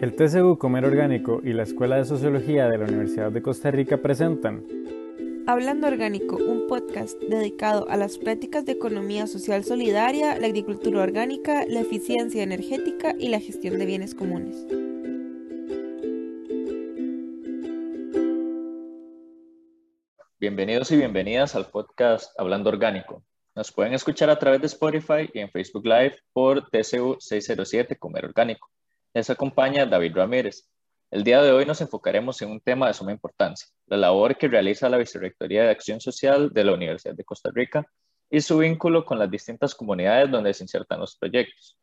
El TCU Comer Orgánico y la Escuela de Sociología de la Universidad de Costa Rica presentan Hablando Orgánico, un podcast dedicado a las prácticas de economía social solidaria, la agricultura orgánica, la eficiencia energética y la gestión de bienes comunes. Bienvenidos y bienvenidas al podcast Hablando Orgánico. Nos pueden escuchar a través de Spotify y en Facebook Live por TCU 607 Comer Orgánico. Les acompaña David Ramírez. El día de hoy nos enfocaremos en un tema de suma importancia, la labor que realiza la Vicerrectoría de Acción Social de la Universidad de Costa Rica y su vínculo con las distintas comunidades donde se insertan los proyectos.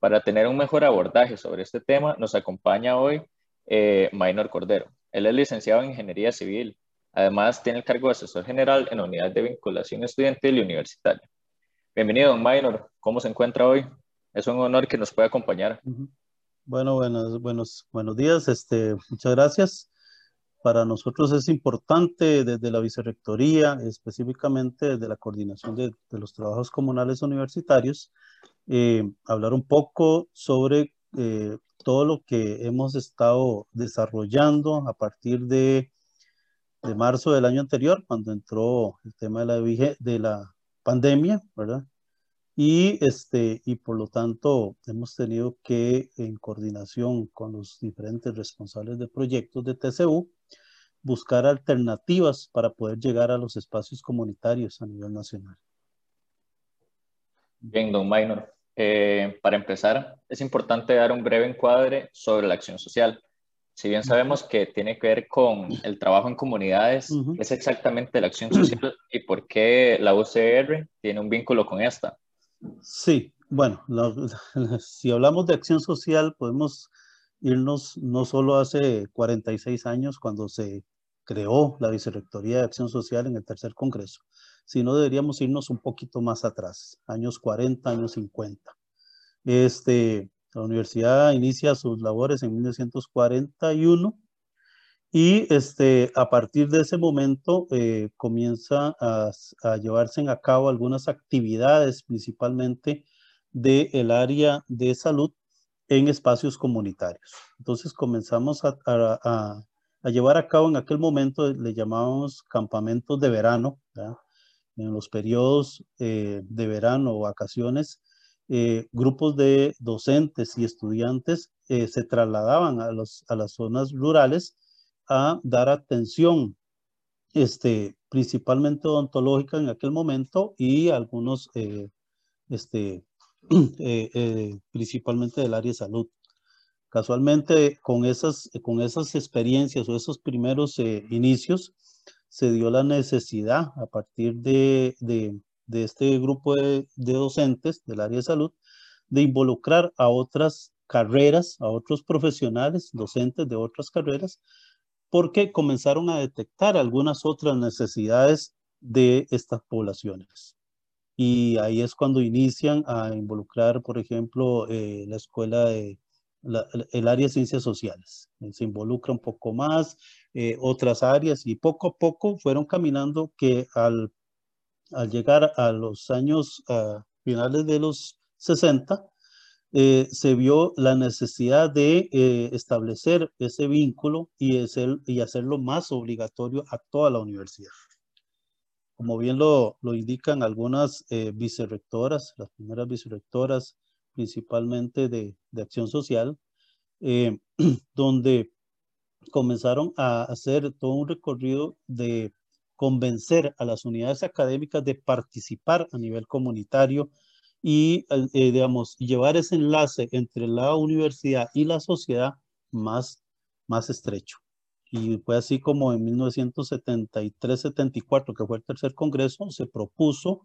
Para tener un mejor abordaje sobre este tema, nos acompaña hoy eh, Maynor Cordero. Él es licenciado en Ingeniería Civil. Además, tiene el cargo de asesor general en la Unidad de Vinculación Estudiantil y Universitaria. Bienvenido, don Maynor. ¿Cómo se encuentra hoy? Es un honor que nos pueda acompañar. Bueno, buenos, buenos, buenos días. Este, muchas gracias. Para nosotros es importante desde la vicerrectoría, específicamente desde la coordinación de, los trabajos comunales universitarios, eh, hablar un poco sobre eh, todo lo que hemos estado desarrollando a partir de, de, marzo del año anterior, cuando entró el tema de la, de la pandemia, ¿verdad? Y, este, y por lo tanto hemos tenido que, en coordinación con los diferentes responsables de proyectos de TCU, buscar alternativas para poder llegar a los espacios comunitarios a nivel nacional. Bien, don Maynor. Eh, para empezar, es importante dar un breve encuadre sobre la acción social. Si bien sabemos que tiene que ver con el trabajo en comunidades, ¿qué es exactamente la acción social y por qué la UCR tiene un vínculo con esta? Sí, bueno, si hablamos de acción social, podemos irnos no solo hace 46 años cuando se creó la Vicerrectoría de Acción Social en el tercer Congreso, sino deberíamos irnos un poquito más atrás, años 40, años 50. Este, la universidad inicia sus labores en 1941 y este, a partir de ese momento eh, comienza a, llevarse a cabo algunas actividades, principalmente del área de salud en espacios comunitarios. Entonces comenzamos a, llevar a cabo en aquel momento, le llamábamos campamentos de verano, en los periodos eh, de verano o vacaciones, eh, grupos de docentes y estudiantes se trasladaban a, los, a las zonas rurales a dar atención, este, principalmente odontológica en aquel momento y algunos, eh, este, eh, eh, principalmente del área de salud. Casualmente, con esas, con esas experiencias o esos primeros inicios, se dio la necesidad a partir de, de, de este grupo de, de, docentes del área de salud de involucrar a otras carreras, a otros profesionales, docentes de otras carreras, porque comenzaron a detectar algunas otras necesidades de estas poblaciones. Y ahí es cuando inician a involucrar, por ejemplo, eh, la escuela de el área de ciencias sociales. Se involucra un poco más, eh, otras áreas, y poco a poco fueron caminando que al, al llegar a los años ah, finales de los 60, eh, se vio la necesidad de eh, establecer ese vínculo y, hacerlo más obligatorio a toda la universidad. Como bien lo, indican algunas eh, vicerrectoras, las primeras vicerrectoras principalmente de, de acción social, donde comenzaron a hacer todo un recorrido de convencer a las unidades académicas de participar a nivel comunitario y, eh, digamos, llevar ese enlace entre la universidad y la sociedad más, más estrecho. Y fue así como en 1973-74, que fue el tercer congreso, se propuso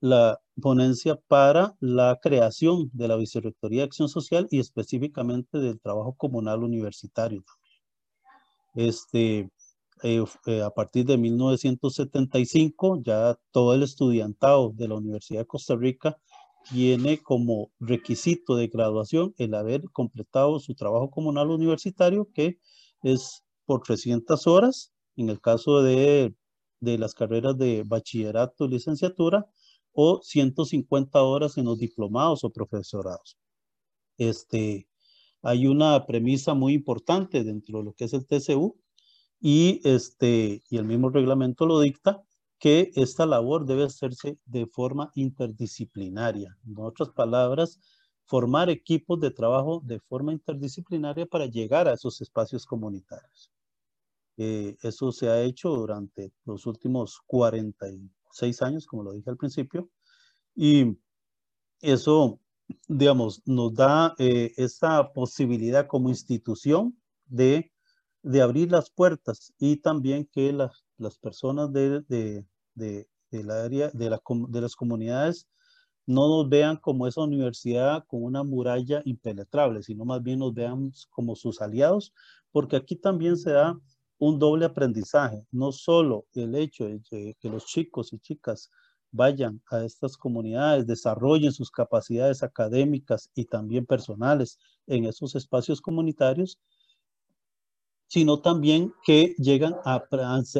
la ponencia para la creación de la Vicerrectoría de Acción Social y específicamente del trabajo comunal universitario Este, eh, eh, a partir de 1975, ya todo el estudiantado de la Universidad de Costa Rica tiene como requisito de graduación el haber completado su trabajo comunal universitario, que es por 300 horas, en el caso de, de las carreras de bachillerato y licenciatura, o 150 horas en los diplomados o profesorados. Este, hay una premisa muy importante dentro de lo que es el TCU y, este, y el mismo reglamento lo dicta, que esta labor debe hacerse de forma interdisciplinaria. En otras palabras, formar equipos de trabajo de forma interdisciplinaria para llegar a esos espacios comunitarios. Eh, eso se ha hecho durante los últimos 46 años, como lo dije al principio, y eso, digamos, nos da eh, esa posibilidad como institución de, de, abrir las puertas y también que las, las personas de, de, de, la área, de, la, de las comunidades no nos vean como esa universidad con una muralla impenetrable, sino más bien nos vean como sus aliados, porque aquí también se da un doble aprendizaje, no solo el hecho de que los chicos y chicas vayan a estas comunidades, desarrollen sus capacidades académicas y también personales en esos espacios comunitarios, sino también que llegan a,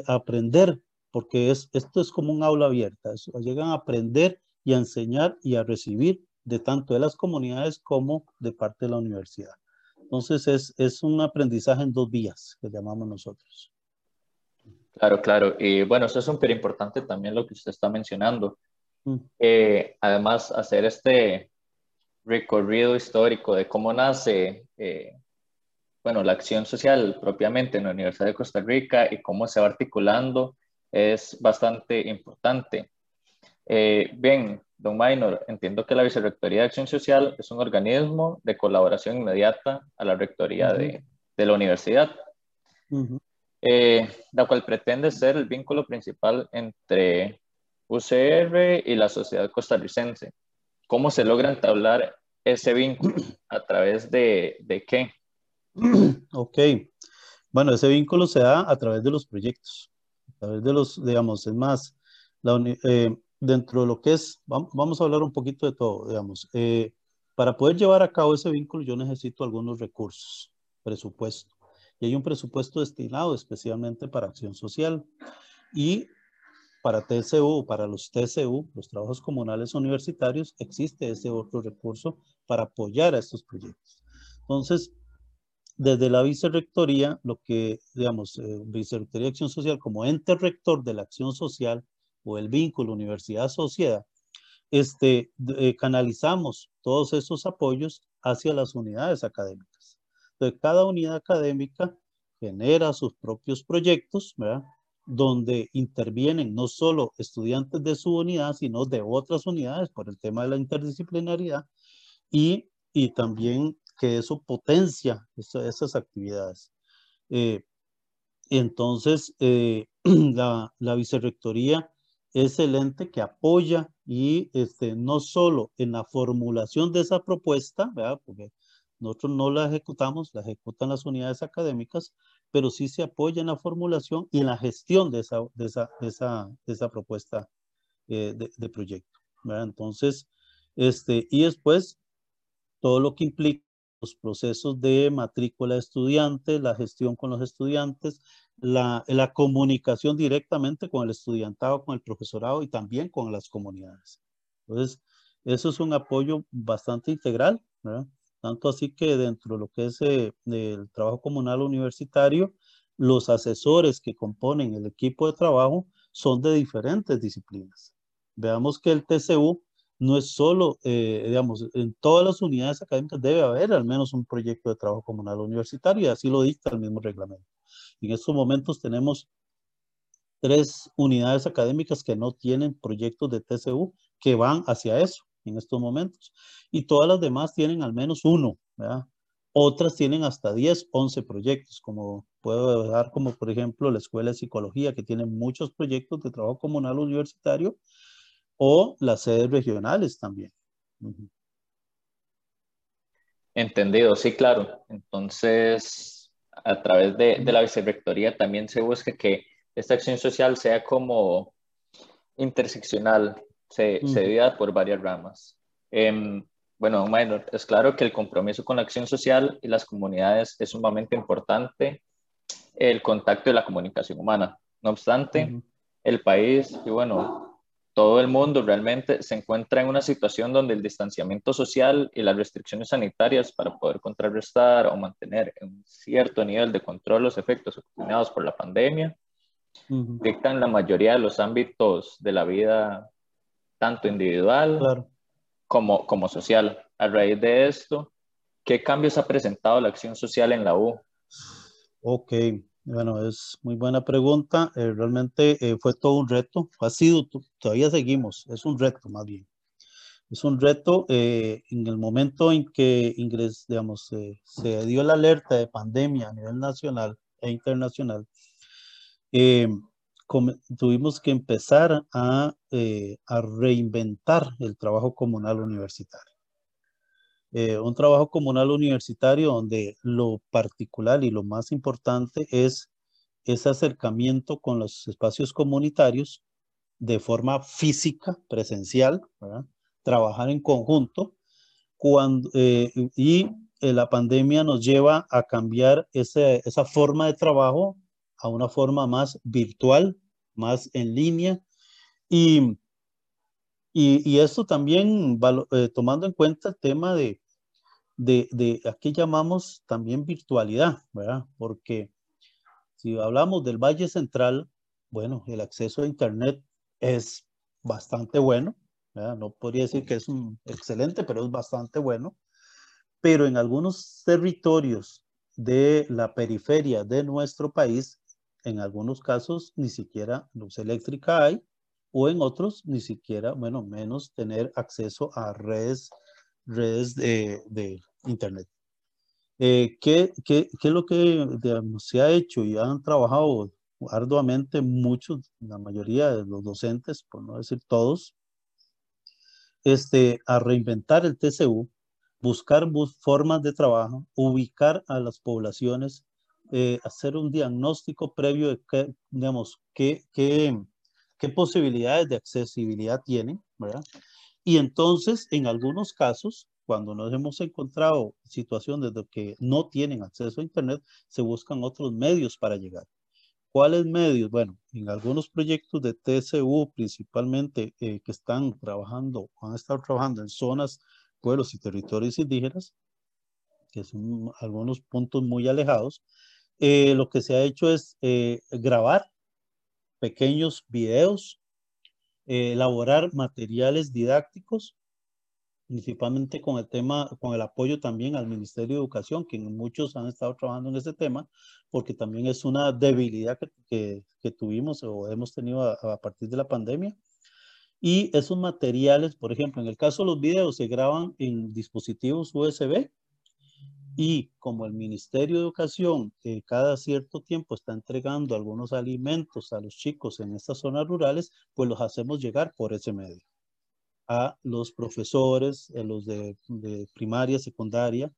aprender, porque es, esto es como un aula abierta, llegan a aprender y a enseñar y a recibir de tanto de las comunidades como de parte de la universidad. Entonces es, es un aprendizaje en dos vías que llamamos nosotros. Claro, claro. Y bueno, eso es súper importante también lo que usted está mencionando. Mm. Eh, además, hacer este recorrido histórico de cómo nace, eh, bueno, la acción social propiamente en la Universidad de Costa Rica y cómo se va articulando es bastante importante. Eh, bien, don Minor, entiendo que la Vicerrectoría de Acción Social es un organismo de colaboración inmediata a la Rectoría de, de, la universidad. Eh, la cual pretende ser el vínculo principal entre UCR y la sociedad costarricense. ¿Cómo se logra entablar ese vínculo? ¿A través de, de qué? Ok. Bueno, ese vínculo se da a través de los proyectos, través de los, digamos, es más, eh, dentro de lo que es, vamos a hablar un poquito de todo, digamos. Eh, para poder llevar a cabo ese vínculo yo necesito algunos recursos, presupuesto y hay un presupuesto destinado especialmente para acción social. Y para TCU, para los TCU, los trabajos comunales universitarios, existe ese otro recurso para apoyar a estos proyectos. Entonces, desde la vicerrectoría, lo que, digamos, eh, vicerrectoría de acción social como ente rector de la acción social o el vínculo universidad-sociedad, este, eh, canalizamos todos esos apoyos hacia las unidades académicas cada unidad académica genera sus propios proyectos, ¿verdad? donde intervienen no solo estudiantes de su unidad, sino de otras unidades por el tema de la interdisciplinaridad y, y también que eso potencia esas actividades. Eh, entonces, eh, la, la, vicerrectoría es el ente que apoya y este, no solo en la formulación de esa propuesta, ¿verdad? porque nosotros no la ejecutamos, la ejecutan las unidades académicas, pero sí se apoya en la formulación y en la gestión de esa, de esa, de esa, de esa propuesta eh, de, de, proyecto. ¿verdad? Entonces, este, y después todo lo que implica los procesos de matrícula de estudiantes, la gestión con los estudiantes, la, comunicación directamente con el estudiantado, con el profesorado y también con las comunidades. Entonces, eso es un apoyo bastante integral, ¿verdad? Tanto así que dentro de lo que es eh, el trabajo comunal universitario, los asesores que componen el equipo de trabajo son de diferentes disciplinas. Veamos que el TCU no es solo, eh, digamos, en todas las unidades académicas debe haber al menos un proyecto de trabajo comunal universitario y así lo dicta el mismo reglamento. En estos momentos tenemos tres unidades académicas que no tienen proyectos de TCU que van hacia eso en estos momentos. Y todas las demás tienen al menos uno, ¿verdad? Otras tienen hasta 10, 11 proyectos, como puedo dar como por ejemplo la Escuela de Psicología, que tiene muchos proyectos de trabajo comunal universitario, o las sedes regionales también. Entendido, sí, claro. Entonces, a través de, de, la vicerrectoría también se busca que esta acción social sea como interseccional, se, divide por varias ramas. Em, bueno, minor, es claro que el compromiso con la acción social y las comunidades es sumamente importante el contacto y la comunicación humana. No obstante, el país y bueno, todo el mundo realmente se encuentra en una situación donde el distanciamiento social y las restricciones sanitarias para poder contrarrestar o mantener un cierto nivel de control los efectos ocasionados por la pandemia dictan la mayoría de los ámbitos de la vida, tanto individual como, como social. A raíz de esto, ¿qué cambios ha presentado la acción social en la U? Ok, bueno, es muy buena pregunta. Eh, realmente eh, fue todo un reto. Ha sido, todavía seguimos, es un reto más bien. Es un reto eh, en el momento en que ingres, digamos, se dio la alerta de pandemia a nivel nacional e internacional. tuvimos que empezar a, a reinventar el trabajo comunal universitario. Eh, un trabajo comunal universitario donde lo particular y lo más importante es ese acercamiento con los espacios comunitarios de forma física, presencial, trabajar en conjunto, cuando, eh, y eh, la pandemia nos lleva a cambiar esa forma de trabajo a una forma más virtual, más en línea, y, y, esto también tomando en cuenta el tema de, de, de aquí llamamos también virtualidad, ¿verdad? Porque si hablamos del Valle Central, bueno, el acceso a Internet es bastante bueno, ¿verdad? no podría decir que es un excelente, pero es bastante bueno, pero en algunos territorios de la periferia de nuestro país, en algunos casos ni siquiera luz eléctrica hay, o en otros ni siquiera, bueno, menos tener acceso a redes redes de, de Internet. Eh, ¿qué, qué, qué, es lo que se ha hecho y han trabajado arduamente muchos, la mayoría de los docentes, por no decir todos, este, a reinventar el TCU, buscar formas de trabajo, ubicar a las poblaciones, eh, hacer un diagnóstico previo de qué, digamos, qué, qué, qué posibilidades de accesibilidad tienen, ¿verdad? Y entonces, en algunos casos, cuando nos hemos encontrado situaciones de que no tienen acceso a Internet, se buscan otros medios para llegar. ¿Cuáles medios? Bueno, en algunos proyectos de TCU, principalmente eh, que están trabajando, han estado trabajando en zonas, pueblos y territorios indígenas, que son algunos puntos muy alejados, eh, lo que se ha hecho es eh, grabar pequeños videos eh, elaborar materiales didácticos, principalmente con el tema, con el apoyo también al Ministerio de Educación, que muchos han estado trabajando en ese tema, porque también es una debilidad que, que, tuvimos o hemos tenido a, partir de la pandemia. Y esos materiales, por ejemplo, en el caso de los videos, se graban en dispositivos USB y como el Ministerio de Educación eh, cada cierto tiempo está entregando algunos alimentos a los chicos en estas zonas rurales, pues los hacemos llegar por ese medio a los profesores, a los de, primaria, secundaria,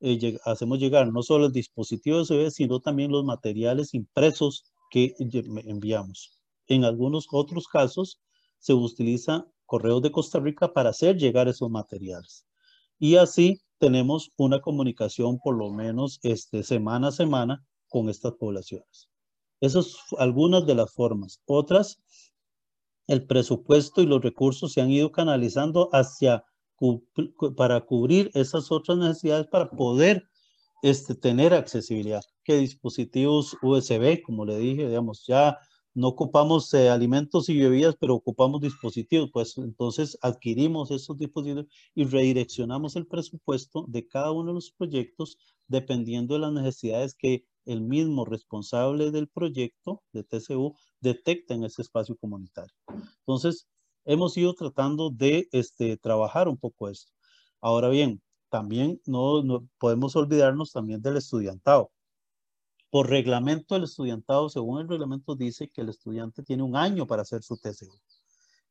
eh, hacemos llegar no solo el dispositivo USB, sino también los materiales impresos que enviamos. En algunos otros casos se utiliza correos de Costa Rica para hacer llegar esos materiales. Y así tenemos una comunicación por lo menos este, semana a semana con estas poblaciones. Esas son algunas de las formas. Otras, el presupuesto y los recursos se han ido canalizando hacia para cubrir esas otras necesidades para poder este, tener accesibilidad. Que dispositivos USB, como le dije, digamos, ya no ocupamos eh, alimentos y bebidas, pero ocupamos dispositivos, pues entonces adquirimos esos dispositivos y redireccionamos el presupuesto de cada uno de los proyectos dependiendo de las necesidades que el mismo responsable del proyecto de TCU detecta en ese espacio comunitario. Entonces, hemos ido tratando de este, trabajar un poco esto. Ahora bien, también no, no podemos olvidarnos también del estudiantado por reglamento del estudiantado, según el reglamento dice que el estudiante tiene un año para hacer su TCU.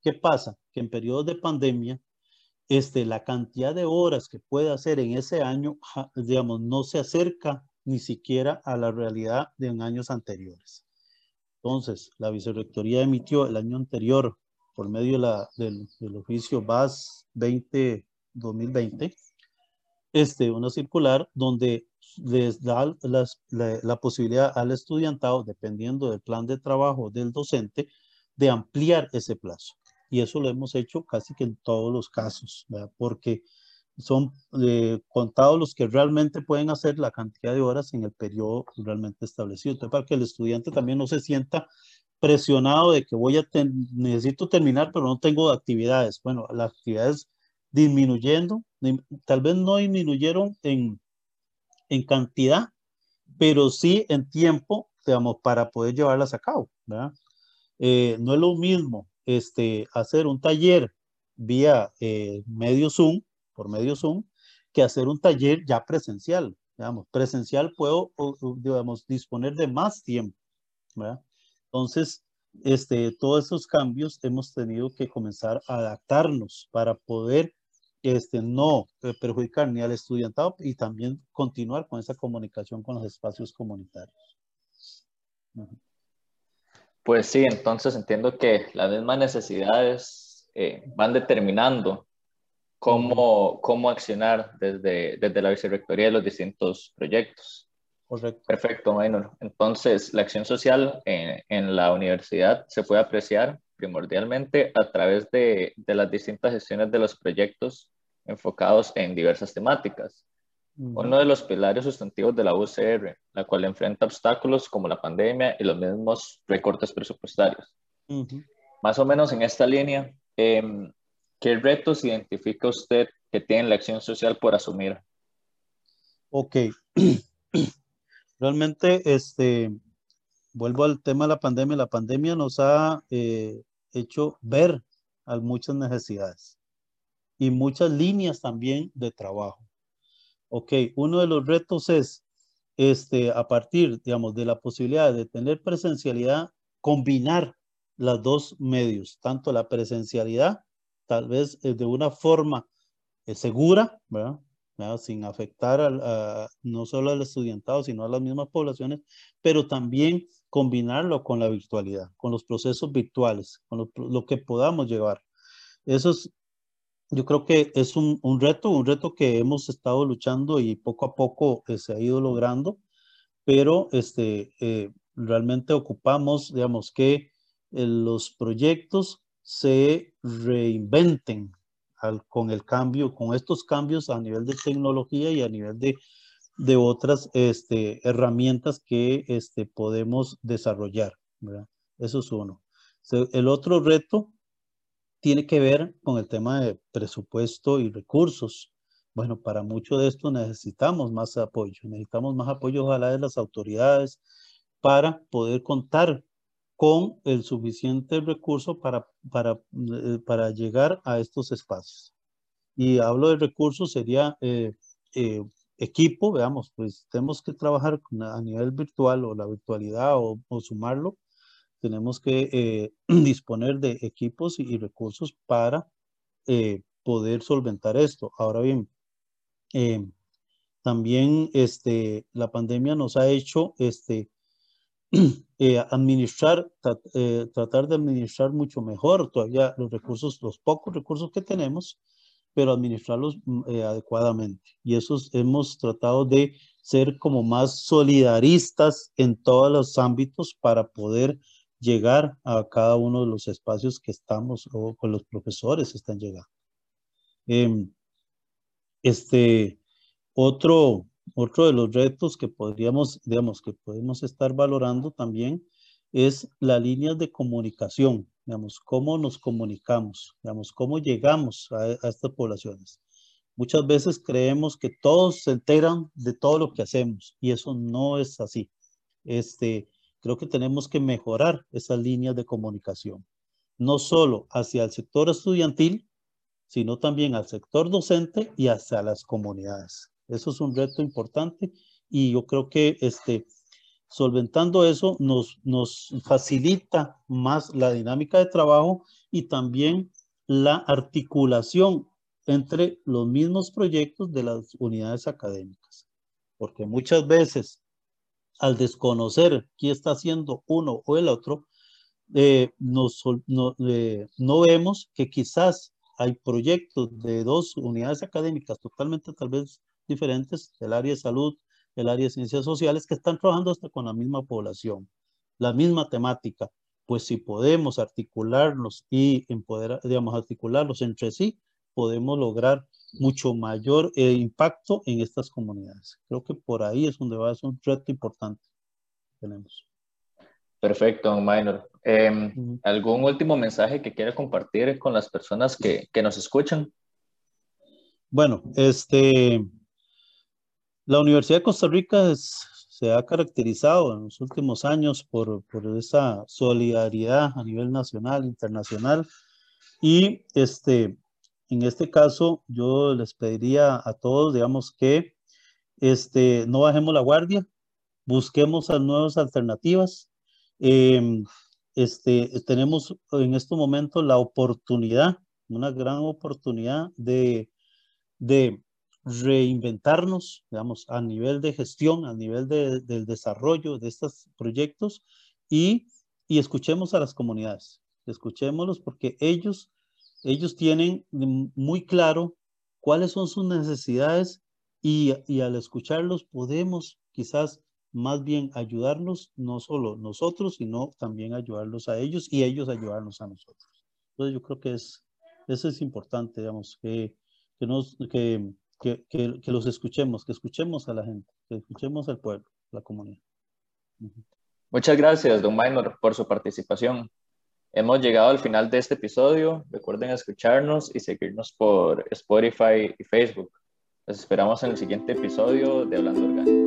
¿Qué pasa? Que en periodos de pandemia, este, la cantidad de horas que puede hacer en ese año, digamos, no se acerca ni siquiera a la realidad de años anteriores. Entonces, la vicerrectoría emitió el año anterior, por medio la, del, oficio BAS 20-2020, este, una circular donde les da la, posibilidad al estudiantado, dependiendo del plan de trabajo del docente, de ampliar ese plazo. Y eso lo hemos hecho casi que en todos los casos, ¿verdad? porque son eh, contados los que realmente pueden hacer la cantidad de horas en el periodo realmente establecido. Entonces, para que el estudiante también no se sienta presionado de que voy a, necesito terminar, pero no tengo actividades. Bueno, las actividades disminuyendo, tal vez no disminuyeron en, en cantidad, pero sí en tiempo, digamos, para poder llevarlas a cabo. Eh, no es lo mismo este, hacer un taller vía eh, medio Zoom, por medio Zoom, que hacer un taller ya presencial. Digamos, presencial puedo, digamos, disponer de más tiempo, ¿verdad? Entonces, este, todos esos cambios hemos tenido que comenzar a adaptarnos para poder este, no perjudicar ni al estudiantado y también continuar con esa comunicación con los espacios comunitarios. Pues sí, entonces entiendo que las mismas necesidades eh, van determinando cómo, cómo accionar desde, desde la vicerrectoría de los distintos proyectos. Correcto. Perfecto, Maynor. Entonces, la acción social en, en, la universidad se puede apreciar primordialmente a través de, de, las distintas gestiones de los proyectos enfocados en diversas temáticas. Uno de los pilares sustantivos de la UCR, la cual enfrenta obstáculos como la pandemia y los mismos recortes presupuestarios. Más o menos en esta línea, eh, ¿qué retos identifica usted que tiene la acción social por asumir? Ok. Realmente, este, vuelvo al tema de la pandemia. La pandemia nos ha eh, hecho ver a muchas necesidades y muchas líneas también de trabajo. Ok, uno de los retos es, este, a partir, digamos, de la posibilidad de tener presencialidad, combinar los dos medios, tanto la presencialidad, tal vez eh, de una forma eh, segura, ¿verdad? sin afectar a, no solo al estudiantado, sino a las mismas poblaciones, pero también combinarlo con la virtualidad, con los procesos virtuales, con lo, lo que podamos llevar. Eso es yo creo que es un, un, reto, un reto que hemos estado luchando y poco a poco eh, se ha ido logrando, pero este, eh, realmente ocupamos, digamos, que eh, los proyectos se reinventen con el cambio, con estos cambios a nivel de tecnología y a nivel de, de otras este, herramientas que este, podemos desarrollar. Eso es uno. El otro reto tiene que ver con el tema de presupuesto y recursos. Bueno, para mucho de esto necesitamos más apoyo, necesitamos más apoyo ojalá de las autoridades para poder contar con el suficiente recurso para, para, eh, para llegar a estos espacios. Y hablo de recursos, sería eh, eh, equipo, veamos, pues tenemos que trabajar a nivel virtual o la virtualidad o, o sumarlo tenemos que eh, disponer de equipos y, recursos para eh, poder solventar esto. Ahora bien, eh, también este, la pandemia nos ha hecho este, administrar, tratar de administrar mucho mejor todavía los recursos, los pocos recursos que tenemos, pero administrarlos mm, adecuadamente. Y eso hemos tratado de ser como más solidaristas en todos los ámbitos para poder llegar a cada uno de los espacios que estamos o con los profesores están llegando. Em, este, otro, otro de los retos que podríamos, digamos, que podemos estar valorando también es la línea de comunicación, digamos, cómo nos comunicamos, digamos, cómo llegamos a, a estas poblaciones. Muchas veces creemos que todos se enteran de todo lo que hacemos y eso no es así. Este, creo que tenemos que mejorar esas líneas de comunicación, no solo hacia el sector estudiantil, sino también al sector docente y hacia las comunidades. Eso es un reto importante y yo creo que este, solventando eso nos, nos facilita más la dinámica de trabajo y también la articulación entre los mismos proyectos de las unidades académicas. Porque muchas veces al desconocer qué está haciendo uno o el otro, eh, no, eh, no vemos que quizás hay proyectos de dos unidades académicas totalmente tal vez diferentes, el área de salud, el área de ciencias sociales, que están trabajando hasta con la misma población, la misma temática, pues si podemos articularnos y empoderar, digamos, articularlos entre sí, podemos lograr mucho mayor eh, impacto en estas comunidades. Creo que por ahí es donde va a ser un reto importante que tenemos. Perfecto, Minor. Em, ¿Algún último mensaje que quiera compartir con las personas que, que, nos escuchan? Bueno, este, la Universidad de Costa Rica se ha caracterizado en los últimos años por, por esa solidaridad a nivel nacional, internacional, y este, en este caso yo les pediría a todos, digamos, que este, no bajemos la guardia, busquemos nuevas alternativas, Em, este, tenemos en este momento la oportunidad, una gran oportunidad de, de reinventarnos, digamos, a nivel de gestión, a nivel de, del desarrollo de estos proyectos y, y escuchemos a las comunidades, escuchémoslos porque ellos, ellos tienen muy claro cuáles son sus necesidades y, y al escucharlos podemos quizás más bien ayudarnos, no solo nosotros, sino también ayudarlos a ellos y ellos ayudarnos a nosotros. Entonces yo creo que es, eso es importante, digamos, que, nos, que, que, que, los escuchemos, que escuchemos a la gente, que escuchemos al pueblo, la comunidad. Muchas gracias, don Minor, por su participación. Hemos llegado al final de este episodio. Recuerden escucharnos y seguirnos por Spotify y Facebook. Los esperamos en el siguiente episodio de Hablando Orgánico.